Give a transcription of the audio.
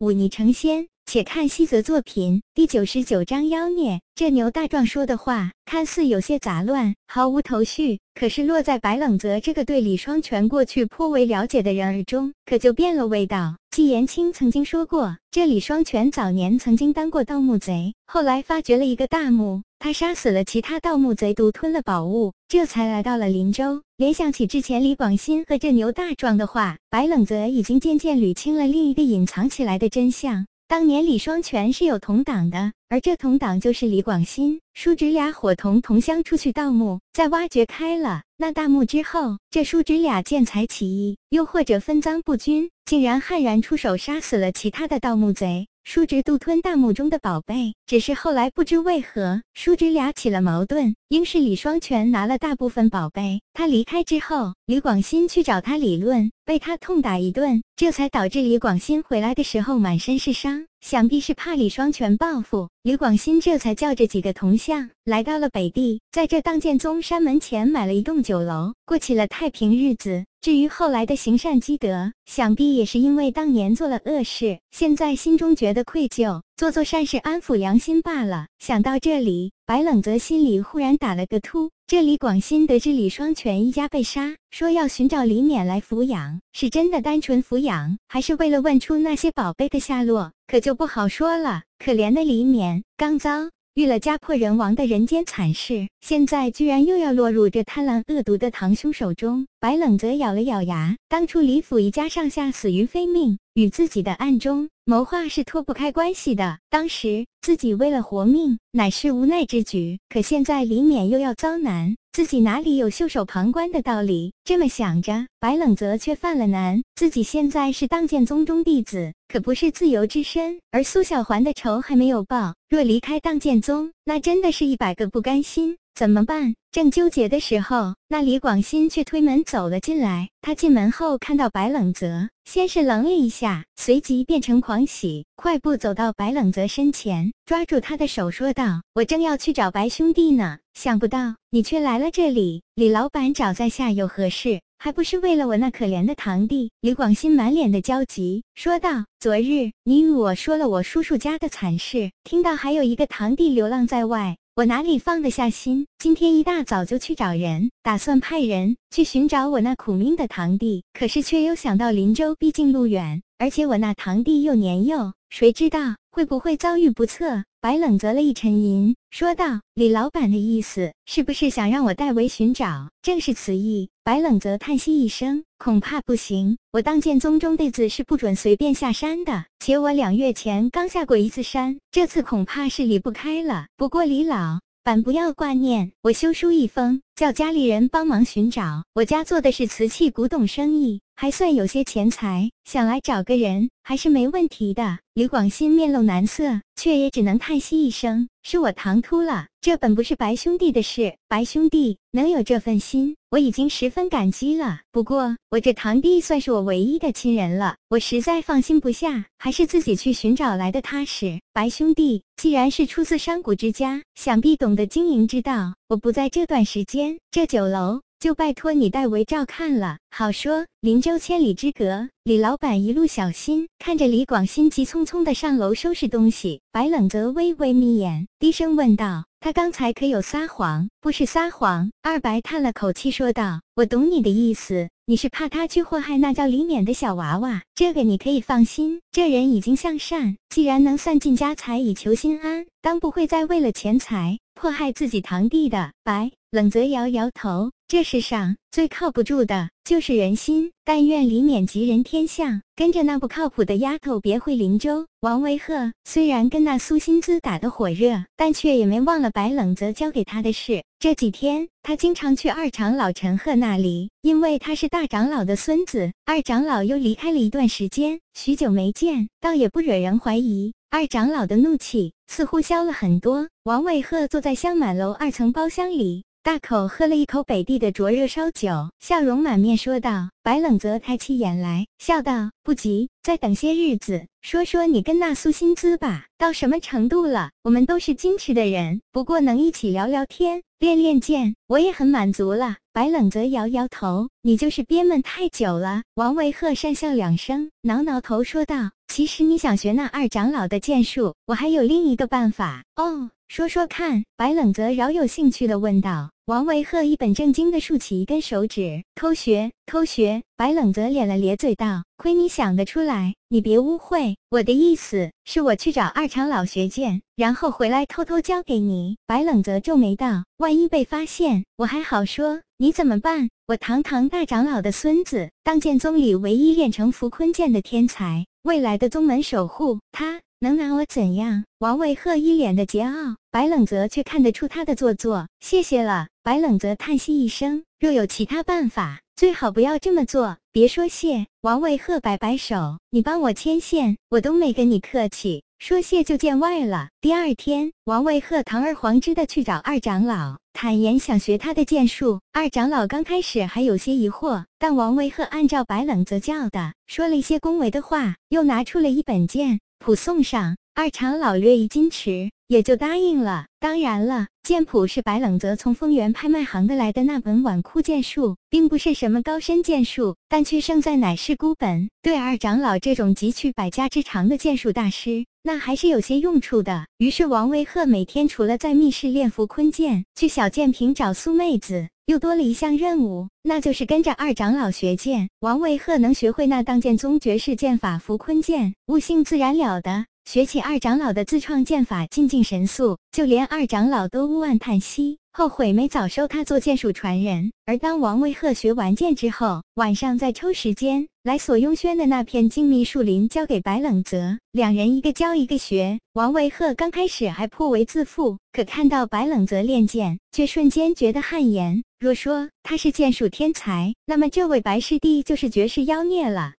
忤逆成仙。且看西泽作品第九十九章妖孽。这牛大壮说的话看似有些杂乱，毫无头绪，可是落在白冷泽这个对李双全过去颇为了解的人耳中，可就变了味道。纪言青曾经说过，这李双全早年曾经当过盗墓贼，后来发掘了一个大墓，他杀死了其他盗墓贼，独吞了宝物，这才来到了林州。联想起之前李广新和这牛大壮的话，白冷泽已经渐渐捋清了另一个隐藏起来的真相。当年李双全是有同党的，而这同党就是李广新。叔侄俩伙同同乡出去盗墓，在挖掘开了那大墓之后，这叔侄俩见财起意，又或者分赃不均，竟然悍然出手杀死了其他的盗墓贼。叔侄独吞大墓中的宝贝，只是后来不知为何，叔侄俩起了矛盾，应是李双全拿了大部分宝贝。他离开之后，李广新去找他理论，被他痛打一顿，这才导致李广新回来的时候满身是伤，想必是怕李双全报复。李广新这才叫着几个同乡来到了北地，在这当剑宗山门前买了一栋酒楼，过起了太平日子。至于后来的行善积德，想必也是因为当年做了恶事，现在心中觉得愧疚，做做善事安抚良心罢了。想到这里，白冷泽心里忽然打了个突。这李广新得知李双全一家被杀，说要寻找李勉来抚养，是真的单纯抚养，还是为了问出那些宝贝的下落，可就不好说了。可怜的李勉，刚遭遇了家破人亡的人间惨事，现在居然又要落入这贪婪恶毒的堂兄手中。白冷则咬了咬牙，当初李府一家上下死于非命，与自己的暗中谋划是脱不开关系的。当时自己为了活命，乃是无奈之举。可现在李勉又要遭难，自己哪里有袖手旁观的道理？这么想着，白冷泽却犯了难。自己现在是当剑宗中弟子，可不是自由之身，而苏小环的仇还没有报。若离开当剑宗，那真的是一百个不甘心。怎么办？正纠结的时候，那李广新却推门走了进来。他进门后看到白冷泽，先是愣了一下，随即变成狂喜，快步走到白冷泽身前，抓住他的手说道：“我正要去找白兄弟呢，想不到你却来了这里。李老板找在下有何事？还不是为了我那可怜的堂弟？”李广新满脸的焦急说道：“昨日你与我说了我叔叔家的惨事，听到还有一个堂弟流浪在外。”我哪里放得下心？今天一大早就去找人，打算派人去寻找我那苦命的堂弟。可是却又想到林州毕竟路远，而且我那堂弟又年幼，谁知道会不会遭遇不测？白冷泽了一沉吟，说道：“李老板的意思是不是想让我代为寻找？正是此意。”白冷泽叹息一声。恐怕不行，我当剑宗中弟子是不准随便下山的。且我两月前刚下过一次山，这次恐怕是离不开了。不过李老板不要挂念，我修书一封，叫家里人帮忙寻找。我家做的是瓷器古董生意，还算有些钱财，想来找个人还是没问题的。李广新面露难色，却也只能叹息一声：“是我唐突了，这本不是白兄弟的事。白兄弟能有这份心，我已经十分感激了。不过我这堂弟算是我唯一的亲人了，我实在放心不下，还是自己去寻找来的踏实。白兄弟既然是出自山谷之家，想必懂得经营之道。我不在这段时间，这酒楼。”就拜托你代为照看了。好说，林州千里之隔，李老板一路小心。看着李广新急匆匆的上楼收拾东西，白冷泽微微眯眼，低声问道：“他刚才可有撒谎？不是撒谎。”二白叹了口气说道：“我懂你的意思，你是怕他去祸害那叫李勉的小娃娃。这个你可以放心，这人已经向善，既然能散尽家财以求心安，当不会再为了钱财迫害自己堂弟的。”白冷泽摇摇头。这世上最靠不住的就是人心，但愿李勉吉人天相，跟着那不靠谱的丫头别回林州。王维鹤虽然跟那苏心姿打得火热，但却也没忘了白冷泽交给他的事。这几天他经常去二长老陈赫那里，因为他是大长老的孙子。二长老又离开了一段时间，许久没见，倒也不惹人怀疑。二长老的怒气似乎消了很多。王伟鹤坐在香满楼二层包厢里。大口喝了一口北地的灼热烧酒，笑容满面说道。白冷泽抬起眼来，笑道：“不急，再等些日子，说说你跟那苏薪资吧，到什么程度了？我们都是矜持的人，不过能一起聊聊天、练练剑，我也很满足了。”白冷泽摇摇头：“你就是憋闷太久了。”王维鹤讪笑两声，挠挠头说道：“其实你想学那二长老的剑术，我还有另一个办法哦。”说说看，白冷泽饶有兴趣地问道。王维鹤一本正经地竖起一根手指，偷学，偷学。白冷泽咧了咧嘴道：“亏你想得出来，你别误会，我的意思是我去找二长老学剑，然后回来偷偷教给你。”白冷泽皱眉道：“万一被发现，我还好说，你怎么办？我堂堂大长老的孙子，当剑宗里唯一练成符坤剑的天才，未来的宗门守护，他。”能拿我怎样？王维鹤一脸的桀骜，白冷泽却看得出他的做作。谢谢了，白冷泽叹息一声。若有其他办法，最好不要这么做。别说谢，王卫鹤摆摆手，你帮我牵线，我都没跟你客气。说谢就见外了。第二天，王卫鹤堂而皇之的去找二长老，坦言想学他的剑术。二长老刚开始还有些疑惑，但王卫鹤按照白冷泽教的，说了一些恭维的话，又拿出了一本剑。谱送上，二长老略一矜持，也就答应了。当然了，剑谱是白冷泽从丰源拍卖行的来的那本晚枯剑术，并不是什么高深剑术，但却胜在乃是孤本。对二长老这种汲取百家之长的剑术大师，那还是有些用处的。于是王维鹤每天除了在密室练符坤剑，去小剑坪找苏妹子。又多了一项任务，那就是跟着二长老学剑。王维鹤能学会那当剑宗绝世剑法符坤剑，悟性自然了得。学起二长老的自创剑法，进境神速，就连二长老都呜咽叹息，后悔没早收他做剑术传人。而当王维鹤学完剑之后，晚上再抽时间来索雍轩的那片静谧树林，交给白冷泽，两人一个教一个学。王维鹤刚开始还颇为自负，可看到白冷泽练剑，却瞬间觉得汗颜。若说他是剑术天才，那么这位白师弟就是绝世妖孽了。